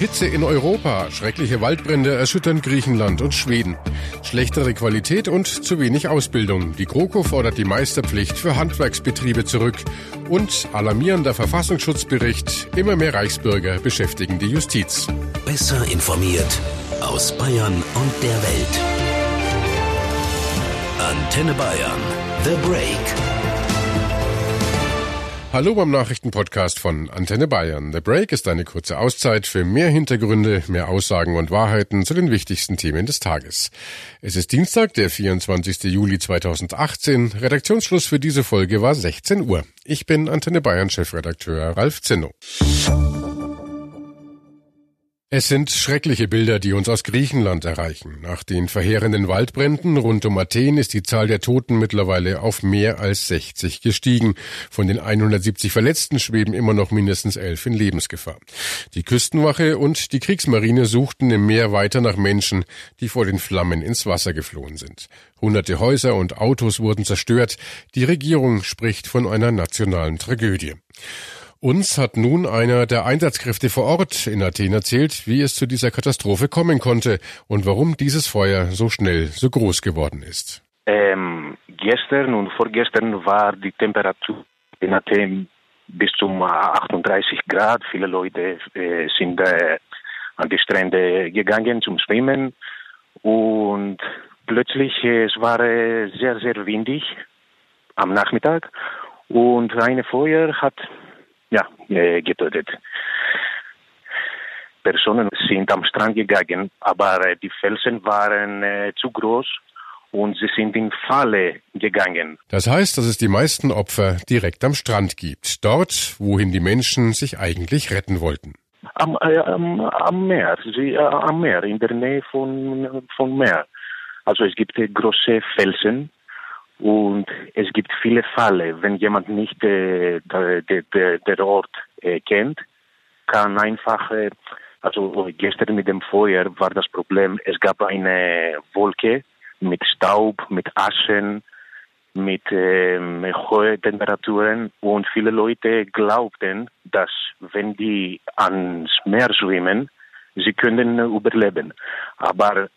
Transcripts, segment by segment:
Hitze in Europa, schreckliche Waldbrände erschüttern Griechenland und Schweden. Schlechtere Qualität und zu wenig Ausbildung. Die GroKo fordert die Meisterpflicht für Handwerksbetriebe zurück. Und alarmierender Verfassungsschutzbericht, immer mehr Reichsbürger beschäftigen die Justiz. Besser informiert aus Bayern und der Welt. Antenne Bayern. The Break. Hallo beim Nachrichtenpodcast von Antenne Bayern. The Break ist eine kurze Auszeit für mehr Hintergründe, mehr Aussagen und Wahrheiten zu den wichtigsten Themen des Tages. Es ist Dienstag, der 24. Juli 2018. Redaktionsschluss für diese Folge war 16 Uhr. Ich bin Antenne Bayern Chefredakteur Ralf Zinno. Es sind schreckliche Bilder, die uns aus Griechenland erreichen. Nach den verheerenden Waldbränden rund um Athen ist die Zahl der Toten mittlerweile auf mehr als 60 gestiegen. Von den 170 Verletzten schweben immer noch mindestens elf in Lebensgefahr. Die Küstenwache und die Kriegsmarine suchten im Meer weiter nach Menschen, die vor den Flammen ins Wasser geflohen sind. Hunderte Häuser und Autos wurden zerstört. Die Regierung spricht von einer nationalen Tragödie. Uns hat nun einer der Einsatzkräfte vor Ort in Athen erzählt, wie es zu dieser Katastrophe kommen konnte und warum dieses Feuer so schnell so groß geworden ist. Ähm, gestern und vorgestern war die Temperatur in Athen bis zu 38 Grad. Viele Leute äh, sind äh, an die Strände gegangen zum Schwimmen und plötzlich äh, es war äh, sehr sehr windig am Nachmittag und eine Feuer hat ja, getötet. Personen sind am Strand gegangen, aber äh, die Felsen waren äh, zu groß und sie sind in Falle gegangen. Das heißt, dass es die meisten Opfer direkt am Strand gibt, dort, wohin die Menschen sich eigentlich retten wollten. Am, äh, am, am Meer, sie, äh, am Meer, in der Nähe von, von Meer. Also es gibt äh, große Felsen und es gibt viele Fälle, wenn jemand nicht äh, der, Ort äh, kennt, kann einfach, äh, also gestern mit dem Feuer war das Problem, es gab eine Wolke mit Staub, mit Aschen, mit äh, hohen Temperaturen. Und viele Leute glaubten, dass wenn die ans Meer schwimmen, sie können überleben. Aber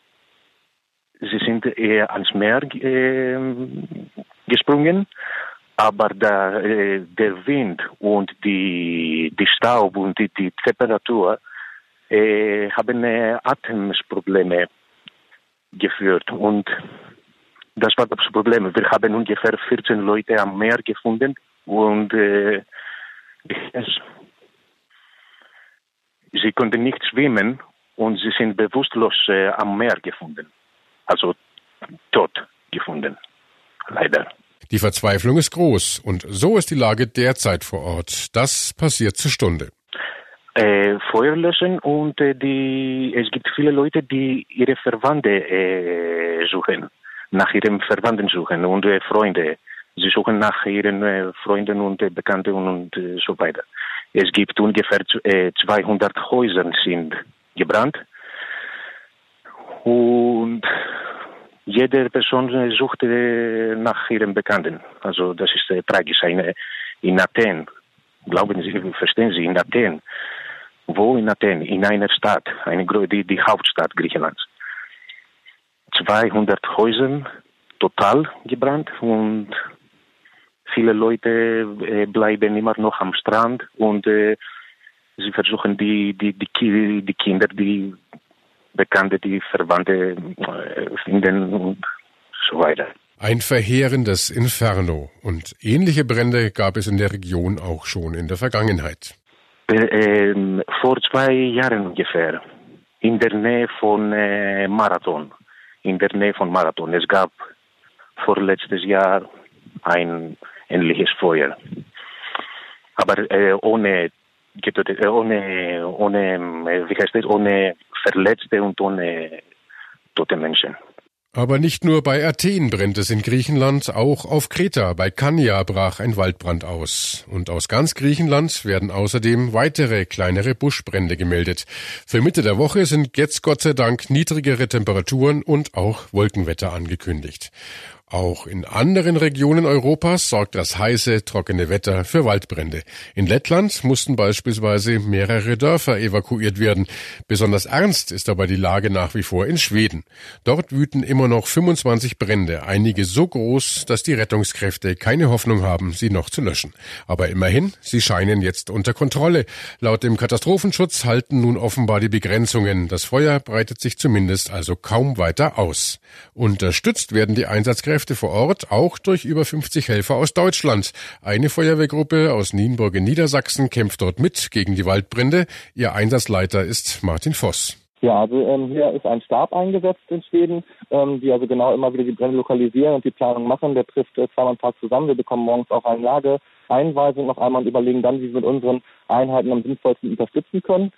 sie sind eher ans Meer äh, gesprungen, aber der, äh, der Wind und die, die Staub und die, die Temperatur äh, haben äh, Atemprobleme geführt und das war das Problem. Wir haben ungefähr 14 Leute am Meer gefunden und äh, sie konnten nicht schwimmen und sie sind bewusstlos äh, am Meer gefunden also tot gefunden. Leider. Die Verzweiflung ist groß und so ist die Lage derzeit vor Ort. Das passiert zur Stunde. Äh, Feuer löschen und äh, die, es gibt viele Leute, die ihre Verwandte äh, suchen, nach ihren Verwandten suchen und äh, Freunde. Sie suchen nach ihren äh, Freunden und äh, Bekannten und, so weiter. Es gibt ungefähr 200 Häuser sind gebrannt und jede Person sucht nach ihrem Bekannten. Also das ist äh, tragisch. Eine, in Athen, glauben Sie, verstehen Sie, in Athen. Wo in Athen? In einer Stadt, eine, die, die Hauptstadt Griechenlands. 200 Häuser total gebrannt und viele Leute äh, bleiben immer noch am Strand und äh, sie versuchen die, die, die, die Kinder, die Bekannte, die Verwandte äh, finden und so weiter. Ein verheerendes Inferno. Und ähnliche Brände gab es in der Region auch schon in der Vergangenheit. Äh, äh, vor zwei Jahren ungefähr, in der Nähe von äh, Marathon. In der Nähe von Marathon. Es gab vorletztes Jahr ein ähnliches Feuer. Aber äh, ohne ohne, ohne, wie heißt das, ohne Verletzte und ohne tote Menschen. Aber nicht nur bei Athen brennt es in Griechenland, auch auf Kreta bei Kania brach ein Waldbrand aus. Und aus ganz Griechenland werden außerdem weitere kleinere Buschbrände gemeldet. Für Mitte der Woche sind jetzt Gott sei Dank niedrigere Temperaturen und auch Wolkenwetter angekündigt. Auch in anderen Regionen Europas sorgt das heiße, trockene Wetter für Waldbrände. In Lettland mussten beispielsweise mehrere Dörfer evakuiert werden. Besonders ernst ist aber die Lage nach wie vor in Schweden. Dort wüten immer noch 25 Brände, einige so groß, dass die Rettungskräfte keine Hoffnung haben, sie noch zu löschen. Aber immerhin, sie scheinen jetzt unter Kontrolle. Laut dem Katastrophenschutz halten nun offenbar die Begrenzungen. Das Feuer breitet sich zumindest also kaum weiter aus. Unterstützt werden die Einsatzkräfte Kräfte vor Ort, auch durch über 50 Helfer aus Deutschland. Eine Feuerwehrgruppe aus Nienburg in Niedersachsen kämpft dort mit gegen die Waldbrände. Ihr Einsatzleiter ist Martin Voss. Ja, also ähm, hier ist ein Stab eingesetzt in Schweden, ähm, die also genau immer wieder die Brände lokalisieren und die Planung machen. Der trifft äh, zweimal am Tag zusammen. Wir bekommen morgens auch eine Lageeinweisung noch einmal und überlegen dann, wie wir mit unseren Einheiten am sinnvollsten unterstützen können.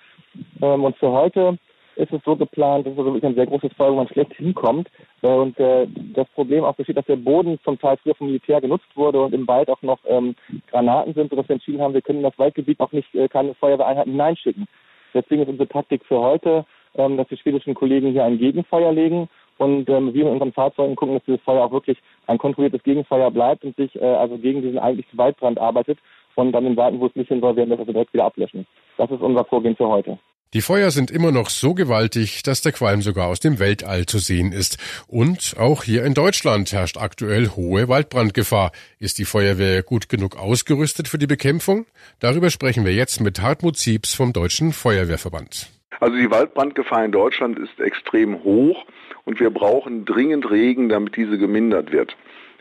Ähm, und für heute ist es so geplant, dass es also wirklich ein sehr großes Feuer, wo man schlecht hinkommt. Und äh, das Problem auch besteht, dass der Boden zum Teil früher vom Militär genutzt wurde und im Wald auch noch ähm, Granaten sind, sodass wir entschieden haben, wir können in das Waldgebiet auch nicht äh, keine Feuerwehreinheiten hineinschicken. Deswegen ist unsere Taktik für heute, ähm, dass die schwedischen Kollegen hier ein Gegenfeuer legen und ähm, wir mit unseren Fahrzeugen gucken, dass dieses Feuer auch wirklich ein kontrolliertes Gegenfeuer bleibt und sich äh, also gegen diesen eigentlichen Waldbrand arbeitet und dann den Seiten, wo es nicht hin soll, werden wir das also direkt wieder ablöschen. Das ist unser Vorgehen für heute. Die Feuer sind immer noch so gewaltig, dass der Qualm sogar aus dem Weltall zu sehen ist. Und auch hier in Deutschland herrscht aktuell hohe Waldbrandgefahr. Ist die Feuerwehr gut genug ausgerüstet für die Bekämpfung? Darüber sprechen wir jetzt mit Hartmut Siebs vom Deutschen Feuerwehrverband. Also die Waldbrandgefahr in Deutschland ist extrem hoch und wir brauchen dringend Regen, damit diese gemindert wird.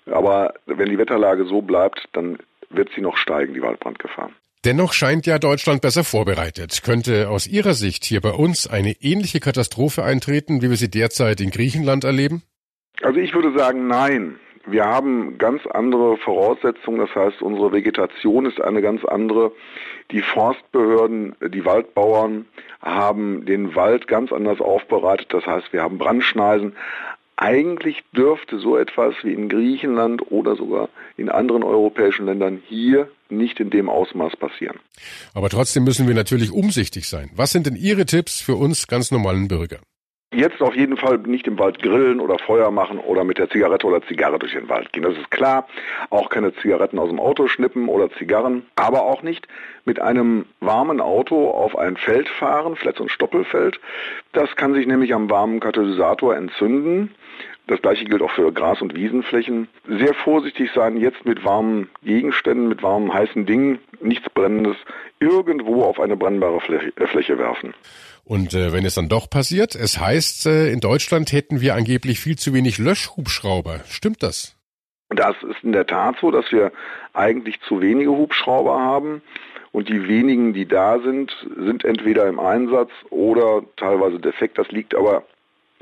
Aber wenn die Wetterlage so bleibt, dann wird sie noch steigen, die Waldbrandgefahr. Dennoch scheint ja Deutschland besser vorbereitet. Könnte aus Ihrer Sicht hier bei uns eine ähnliche Katastrophe eintreten, wie wir sie derzeit in Griechenland erleben? Also ich würde sagen, nein. Wir haben ganz andere Voraussetzungen, das heißt, unsere Vegetation ist eine ganz andere. Die Forstbehörden, die Waldbauern haben den Wald ganz anders aufbereitet, das heißt, wir haben Brandschneisen. Eigentlich dürfte so etwas wie in Griechenland oder sogar in anderen europäischen Ländern hier nicht in dem Ausmaß passieren. Aber trotzdem müssen wir natürlich umsichtig sein. Was sind denn Ihre Tipps für uns ganz normalen Bürger? Jetzt auf jeden Fall nicht im Wald grillen oder Feuer machen oder mit der Zigarette oder Zigarre durch den Wald gehen. Das ist klar. Auch keine Zigaretten aus dem Auto schnippen oder Zigarren. Aber auch nicht mit einem warmen Auto auf ein Feld fahren, vielleicht so ein Stoppelfeld. Das kann sich nämlich am warmen Katalysator entzünden. Das gleiche gilt auch für Gras- und Wiesenflächen. Sehr vorsichtig sein, jetzt mit warmen Gegenständen, mit warmen heißen Dingen, nichts Brennendes, irgendwo auf eine brennbare Fläche, äh, Fläche werfen. Und äh, wenn es dann doch passiert, es heißt, äh, in Deutschland hätten wir angeblich viel zu wenig Löschhubschrauber. Stimmt das? Das ist in der Tat so, dass wir eigentlich zu wenige Hubschrauber haben. Und die wenigen, die da sind, sind entweder im Einsatz oder teilweise defekt. Das liegt aber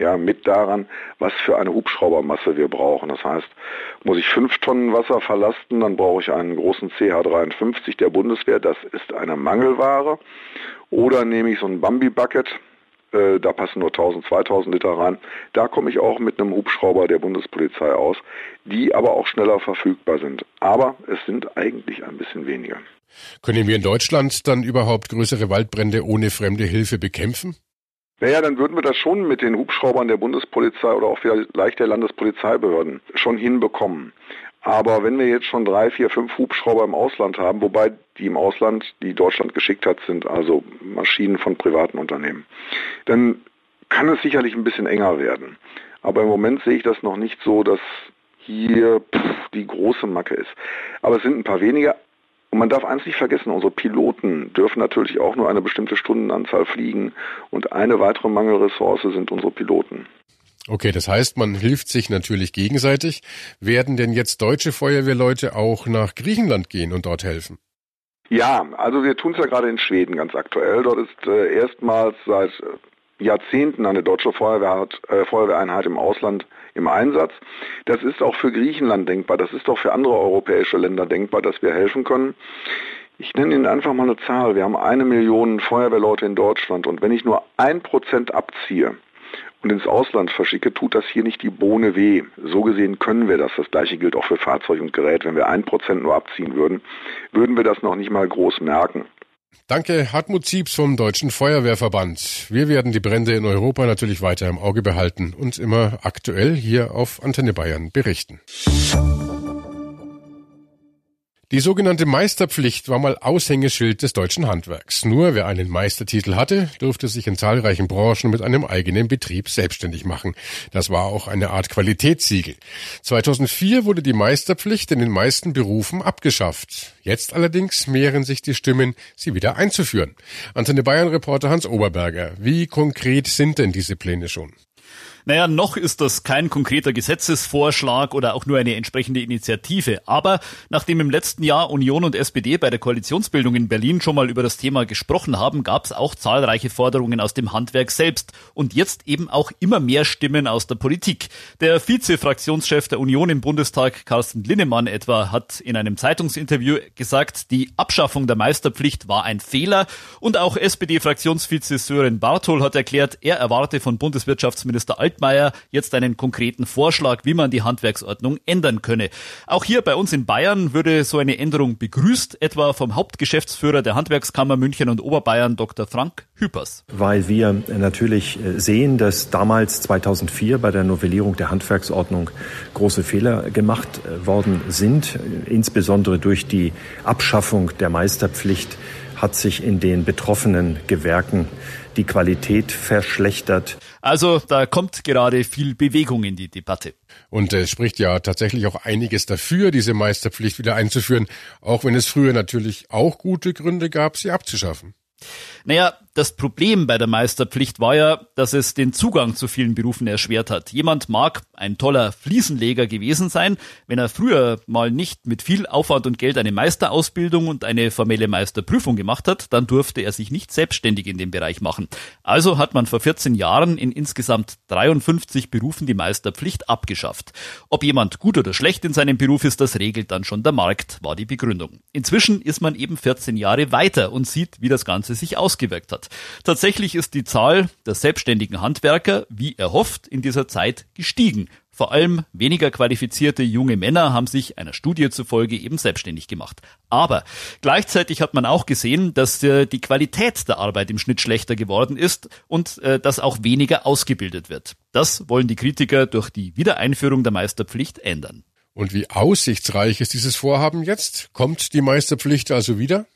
ja, mit daran, was für eine Hubschraubermasse wir brauchen. Das heißt, muss ich fünf Tonnen Wasser verlasten, dann brauche ich einen großen CH53 der Bundeswehr, das ist eine Mangelware. Oder nehme ich so ein Bambi-Bucket, äh, da passen nur 1000, 2000 Liter rein. Da komme ich auch mit einem Hubschrauber der Bundespolizei aus, die aber auch schneller verfügbar sind. Aber es sind eigentlich ein bisschen weniger. Können wir in Deutschland dann überhaupt größere Waldbrände ohne fremde Hilfe bekämpfen? Naja, dann würden wir das schon mit den Hubschraubern der Bundespolizei oder auch vielleicht der Landespolizeibehörden schon hinbekommen. Aber wenn wir jetzt schon drei, vier, fünf Hubschrauber im Ausland haben, wobei die im Ausland, die Deutschland geschickt hat, sind also Maschinen von privaten Unternehmen, dann kann es sicherlich ein bisschen enger werden. Aber im Moment sehe ich das noch nicht so, dass hier pff, die große Macke ist. Aber es sind ein paar weniger, und man darf eins nicht vergessen, unsere Piloten dürfen natürlich auch nur eine bestimmte Stundenanzahl fliegen und eine weitere Mangelressource sind unsere Piloten. Okay, das heißt, man hilft sich natürlich gegenseitig. Werden denn jetzt deutsche Feuerwehrleute auch nach Griechenland gehen und dort helfen? Ja, also wir tun es ja gerade in Schweden ganz aktuell. Dort ist äh, erstmals seit Jahrzehnten eine deutsche Feuerwehr, äh, Feuerwehreinheit im Ausland im Einsatz. Das ist auch für Griechenland denkbar, das ist auch für andere europäische Länder denkbar, dass wir helfen können. Ich nenne Ihnen einfach mal eine Zahl. Wir haben eine Million Feuerwehrleute in Deutschland und wenn ich nur ein Prozent abziehe und ins Ausland verschicke, tut das hier nicht die Bohne weh. So gesehen können wir das. Das gleiche gilt auch für Fahrzeug und Gerät. Wenn wir ein Prozent nur abziehen würden, würden wir das noch nicht mal groß merken. Danke, Hartmut Ziebs vom Deutschen Feuerwehrverband. Wir werden die Brände in Europa natürlich weiter im Auge behalten und immer aktuell hier auf Antenne Bayern berichten. Die sogenannte Meisterpflicht war mal Aushängeschild des deutschen Handwerks. Nur wer einen Meistertitel hatte, durfte sich in zahlreichen Branchen mit einem eigenen Betrieb selbstständig machen. Das war auch eine Art Qualitätssiegel. 2004 wurde die Meisterpflicht in den meisten Berufen abgeschafft. Jetzt allerdings mehren sich die Stimmen, sie wieder einzuführen. Antenne Bayern Reporter Hans Oberberger. Wie konkret sind denn diese Pläne schon? Naja, noch ist das kein konkreter Gesetzesvorschlag oder auch nur eine entsprechende Initiative. Aber nachdem im letzten Jahr Union und SPD bei der Koalitionsbildung in Berlin schon mal über das Thema gesprochen haben, gab es auch zahlreiche Forderungen aus dem Handwerk selbst und jetzt eben auch immer mehr Stimmen aus der Politik. Der Vize-Fraktionschef der Union im Bundestag, Carsten Linnemann etwa, hat in einem Zeitungsinterview gesagt, die Abschaffung der Meisterpflicht war ein Fehler und auch SPD-Fraktionsvize Sören Barthol hat erklärt, er erwarte von Bundeswirtschaftsminister Alt Altmaier jetzt einen konkreten Vorschlag, wie man die Handwerksordnung ändern könne. Auch hier bei uns in Bayern würde so eine Änderung begrüßt, etwa vom Hauptgeschäftsführer der Handwerkskammer München und Oberbayern, Dr. Frank Hüpers. Weil wir natürlich sehen, dass damals 2004 bei der Novellierung der Handwerksordnung große Fehler gemacht worden sind, insbesondere durch die Abschaffung der Meisterpflicht hat sich in den betroffenen Gewerken die Qualität verschlechtert. Also da kommt gerade viel Bewegung in die Debatte. Und es spricht ja tatsächlich auch einiges dafür, diese Meisterpflicht wieder einzuführen, auch wenn es früher natürlich auch gute Gründe gab, sie abzuschaffen. Naja, das Problem bei der Meisterpflicht war ja, dass es den Zugang zu vielen Berufen erschwert hat. Jemand mag ein toller Fliesenleger gewesen sein, wenn er früher mal nicht mit viel Aufwand und Geld eine Meisterausbildung und eine formelle Meisterprüfung gemacht hat, dann durfte er sich nicht selbstständig in dem Bereich machen. Also hat man vor 14 Jahren in insgesamt 53 Berufen die Meisterpflicht abgeschafft. Ob jemand gut oder schlecht in seinem Beruf ist, das regelt dann schon der Markt, war die Begründung. Inzwischen ist man eben 14 Jahre weiter und sieht, wie das Ganze sich ausgewirkt hat hat. Tatsächlich ist die Zahl der selbstständigen Handwerker, wie erhofft, in dieser Zeit gestiegen. Vor allem weniger qualifizierte junge Männer haben sich einer Studie zufolge eben selbstständig gemacht. Aber gleichzeitig hat man auch gesehen, dass äh, die Qualität der Arbeit im Schnitt schlechter geworden ist und äh, dass auch weniger ausgebildet wird. Das wollen die Kritiker durch die Wiedereinführung der Meisterpflicht ändern. Und wie aussichtsreich ist dieses Vorhaben jetzt? Kommt die Meisterpflicht also wieder?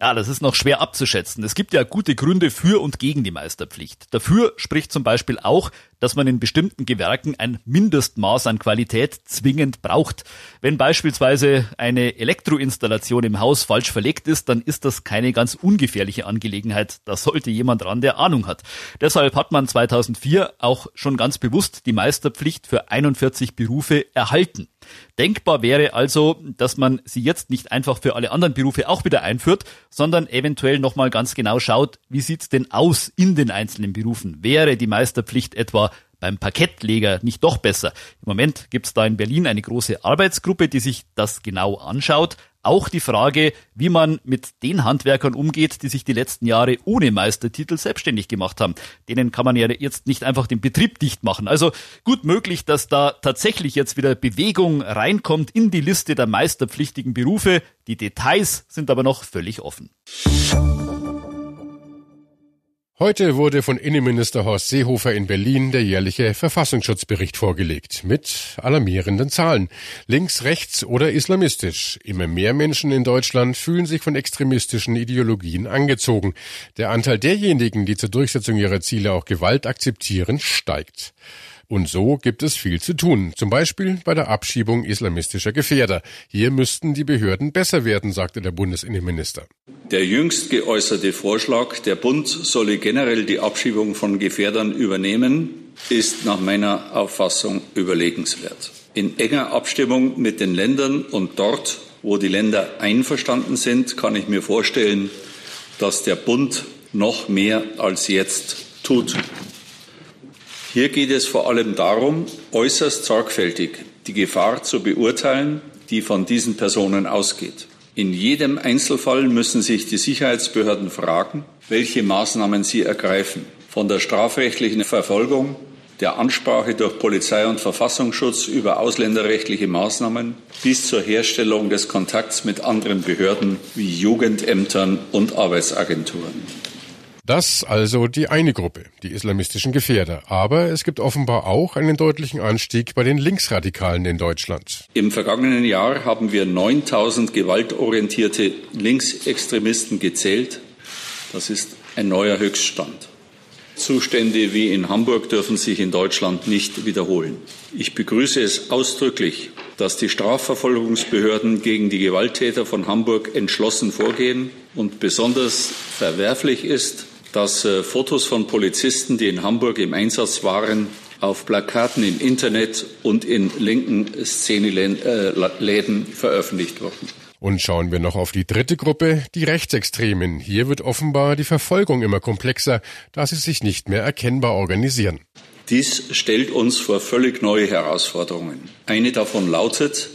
Ja, das ist noch schwer abzuschätzen. Es gibt ja gute Gründe für und gegen die Meisterpflicht. Dafür spricht zum Beispiel auch, dass man in bestimmten Gewerken ein Mindestmaß an Qualität zwingend braucht. Wenn beispielsweise eine Elektroinstallation im Haus falsch verlegt ist, dann ist das keine ganz ungefährliche Angelegenheit. Da sollte jemand ran, der Ahnung hat. Deshalb hat man 2004 auch schon ganz bewusst die Meisterpflicht für 41 Berufe erhalten. Denkbar wäre also, dass man sie jetzt nicht einfach für alle anderen Berufe auch wieder einführt, sondern eventuell nochmal ganz genau schaut, wie sieht's denn aus in den einzelnen Berufen? Wäre die Meisterpflicht etwa beim Parkettleger nicht doch besser? Im Moment gibt's da in Berlin eine große Arbeitsgruppe, die sich das genau anschaut. Auch die Frage, wie man mit den Handwerkern umgeht, die sich die letzten Jahre ohne Meistertitel selbstständig gemacht haben. Denen kann man ja jetzt nicht einfach den Betrieb dicht machen. Also gut möglich, dass da tatsächlich jetzt wieder Bewegung reinkommt in die Liste der meisterpflichtigen Berufe. Die Details sind aber noch völlig offen. Heute wurde von Innenminister Horst Seehofer in Berlin der jährliche Verfassungsschutzbericht vorgelegt mit alarmierenden Zahlen. Links, rechts oder islamistisch. Immer mehr Menschen in Deutschland fühlen sich von extremistischen Ideologien angezogen. Der Anteil derjenigen, die zur Durchsetzung ihrer Ziele auch Gewalt akzeptieren, steigt. Und so gibt es viel zu tun, zum Beispiel bei der Abschiebung islamistischer Gefährder. Hier müssten die Behörden besser werden, sagte der Bundesinnenminister. Der jüngst geäußerte Vorschlag, der Bund solle generell die Abschiebung von Gefährdern übernehmen, ist nach meiner Auffassung überlegenswert. In enger Abstimmung mit den Ländern und dort, wo die Länder einverstanden sind, kann ich mir vorstellen, dass der Bund noch mehr als jetzt tut. Hier geht es vor allem darum, äußerst sorgfältig die Gefahr zu beurteilen, die von diesen Personen ausgeht. In jedem Einzelfall müssen sich die Sicherheitsbehörden fragen, welche Maßnahmen sie ergreifen, von der strafrechtlichen Verfolgung der Ansprache durch Polizei und Verfassungsschutz über ausländerrechtliche Maßnahmen bis zur Herstellung des Kontakts mit anderen Behörden wie Jugendämtern und Arbeitsagenturen. Das also die eine Gruppe, die islamistischen Gefährder. Aber es gibt offenbar auch einen deutlichen Anstieg bei den Linksradikalen in Deutschland. Im vergangenen Jahr haben wir 9000 gewaltorientierte Linksextremisten gezählt. Das ist ein neuer Höchststand. Zustände wie in Hamburg dürfen sich in Deutschland nicht wiederholen. Ich begrüße es ausdrücklich, dass die Strafverfolgungsbehörden gegen die Gewalttäter von Hamburg entschlossen vorgehen und besonders verwerflich ist, dass äh, Fotos von Polizisten, die in Hamburg im Einsatz waren, auf Plakaten im Internet und in linken Szeneläden veröffentlicht wurden. Und schauen wir noch auf die dritte Gruppe, die Rechtsextremen. Hier wird offenbar die Verfolgung immer komplexer, da sie sich nicht mehr erkennbar organisieren. Dies stellt uns vor völlig neue Herausforderungen. Eine davon lautet,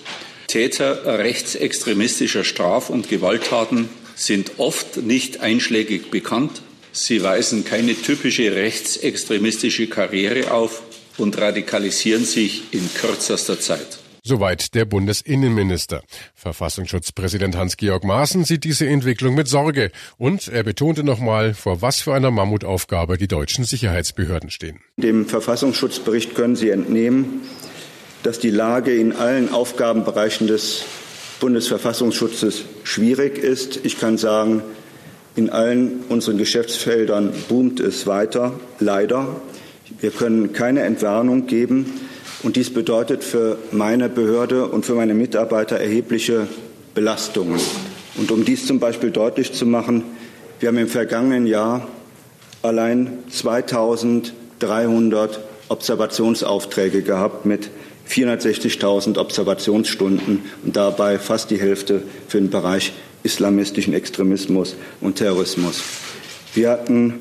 Täter rechtsextremistischer Straf- und Gewalttaten sind oft nicht einschlägig bekannt, Sie weisen keine typische rechtsextremistische Karriere auf und radikalisieren sich in kürzester Zeit. Soweit der Bundesinnenminister. Verfassungsschutzpräsident Hans-Georg Maaßen sieht diese Entwicklung mit Sorge und er betonte nochmal, vor was für einer Mammutaufgabe die deutschen Sicherheitsbehörden stehen. Dem Verfassungsschutzbericht können Sie entnehmen, dass die Lage in allen Aufgabenbereichen des Bundesverfassungsschutzes schwierig ist. Ich kann sagen, in allen unseren Geschäftsfeldern boomt es weiter, leider. Wir können keine Entwarnung geben. Und dies bedeutet für meine Behörde und für meine Mitarbeiter erhebliche Belastungen. Und um dies zum Beispiel deutlich zu machen, wir haben im vergangenen Jahr allein 2300 Observationsaufträge gehabt mit 460.000 Observationsstunden und dabei fast die Hälfte für den Bereich islamistischen Extremismus und Terrorismus. Wir hatten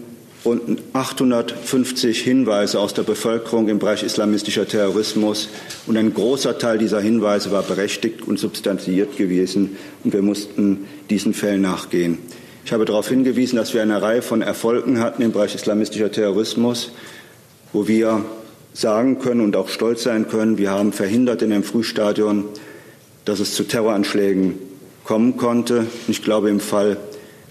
rund 850 Hinweise aus der Bevölkerung im Bereich islamistischer Terrorismus und ein großer Teil dieser Hinweise war berechtigt und substanziiert gewesen und wir mussten diesen Fällen nachgehen. Ich habe darauf hingewiesen, dass wir eine Reihe von Erfolgen hatten im Bereich islamistischer Terrorismus, wo wir sagen können und auch stolz sein können, wir haben verhindert in dem Frühstadion, dass es zu Terroranschlägen kommen konnte. Ich glaube, im Fall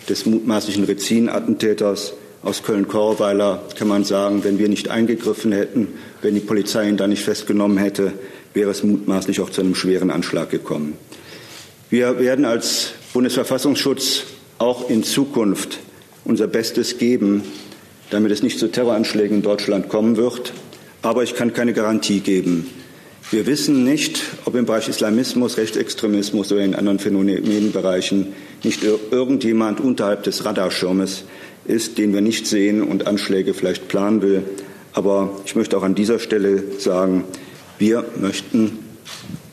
des mutmaßlichen Rezin-Attentäters aus Köln-Korweiler kann man sagen, wenn wir nicht eingegriffen hätten, wenn die Polizei ihn da nicht festgenommen hätte, wäre es mutmaßlich auch zu einem schweren Anschlag gekommen. Wir werden als Bundesverfassungsschutz auch in Zukunft unser Bestes geben, damit es nicht zu Terroranschlägen in Deutschland kommen wird. Aber ich kann keine Garantie geben. Wir wissen nicht, ob im Bereich Islamismus, Rechtsextremismus oder in anderen Phänomenbereichen nicht irgendjemand unterhalb des Radarschirmes ist, den wir nicht sehen und Anschläge vielleicht planen will. Aber ich möchte auch an dieser Stelle sagen, wir möchten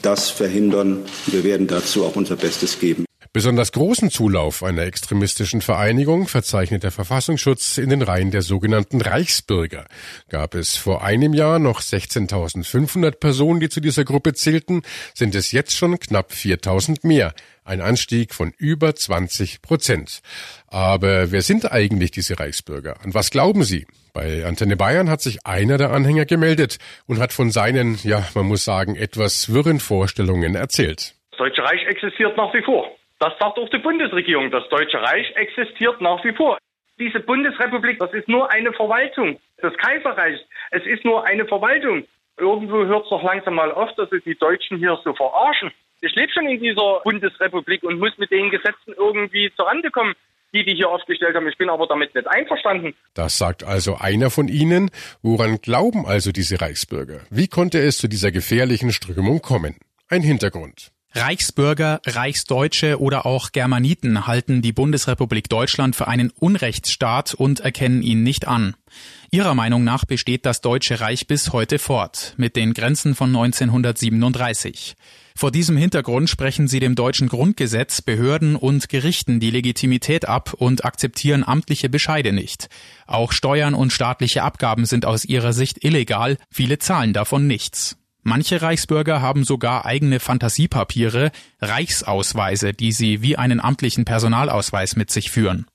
das verhindern. Wir werden dazu auch unser Bestes geben. Besonders großen Zulauf einer extremistischen Vereinigung verzeichnet der Verfassungsschutz in den Reihen der sogenannten Reichsbürger. Gab es vor einem Jahr noch 16.500 Personen, die zu dieser Gruppe zählten, sind es jetzt schon knapp 4.000 mehr. Ein Anstieg von über 20 Prozent. Aber wer sind eigentlich diese Reichsbürger? An was glauben sie? Bei Antenne Bayern hat sich einer der Anhänger gemeldet und hat von seinen, ja, man muss sagen, etwas wirren Vorstellungen erzählt. Das Deutsche Reich existiert nach wie vor. Das sagt auch die Bundesregierung. Das Deutsche Reich existiert nach wie vor. Diese Bundesrepublik, das ist nur eine Verwaltung des Kaiserreichs. Es ist nur eine Verwaltung. Irgendwo hört es doch langsam mal auf, dass sie die Deutschen hier so verarschen. Ich lebe schon in dieser Bundesrepublik und muss mit den Gesetzen irgendwie zurande kommen die die hier aufgestellt haben. Ich bin aber damit nicht einverstanden. Das sagt also einer von Ihnen. Woran glauben also diese Reichsbürger? Wie konnte es zu dieser gefährlichen Strömung kommen? Ein Hintergrund. Reichsbürger, Reichsdeutsche oder auch Germaniten halten die Bundesrepublik Deutschland für einen Unrechtsstaat und erkennen ihn nicht an. Ihrer Meinung nach besteht das Deutsche Reich bis heute fort, mit den Grenzen von 1937. Vor diesem Hintergrund sprechen sie dem deutschen Grundgesetz, Behörden und Gerichten die Legitimität ab und akzeptieren amtliche Bescheide nicht. Auch Steuern und staatliche Abgaben sind aus ihrer Sicht illegal, viele zahlen davon nichts. Manche Reichsbürger haben sogar eigene Fantasiepapiere, Reichsausweise, die sie wie einen amtlichen Personalausweis mit sich führen.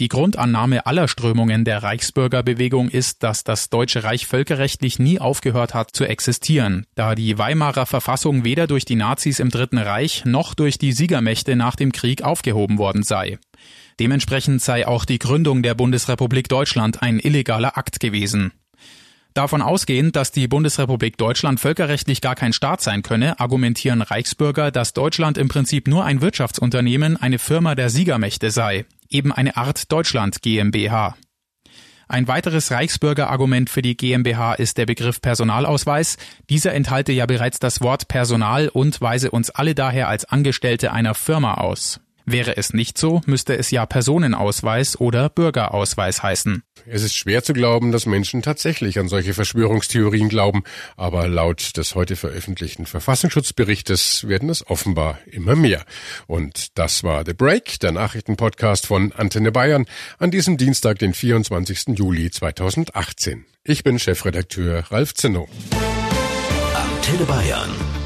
Die Grundannahme aller Strömungen der Reichsbürgerbewegung ist, dass das Deutsche Reich völkerrechtlich nie aufgehört hat zu existieren, da die Weimarer Verfassung weder durch die Nazis im Dritten Reich noch durch die Siegermächte nach dem Krieg aufgehoben worden sei. Dementsprechend sei auch die Gründung der Bundesrepublik Deutschland ein illegaler Akt gewesen. Davon ausgehend, dass die Bundesrepublik Deutschland völkerrechtlich gar kein Staat sein könne, argumentieren Reichsbürger, dass Deutschland im Prinzip nur ein Wirtschaftsunternehmen, eine Firma der Siegermächte sei, eben eine Art Deutschland GmbH. Ein weiteres Reichsbürgerargument für die GmbH ist der Begriff Personalausweis. Dieser enthalte ja bereits das Wort Personal und weise uns alle daher als Angestellte einer Firma aus. Wäre es nicht so, müsste es ja Personenausweis oder Bürgerausweis heißen. Es ist schwer zu glauben, dass Menschen tatsächlich an solche Verschwörungstheorien glauben, aber laut des heute veröffentlichten Verfassungsschutzberichtes werden es offenbar immer mehr. Und das war The Break, der Nachrichtenpodcast von Antenne Bayern, an diesem Dienstag, den 24. Juli 2018. Ich bin Chefredakteur Ralf Zinno. Antenne Bayern.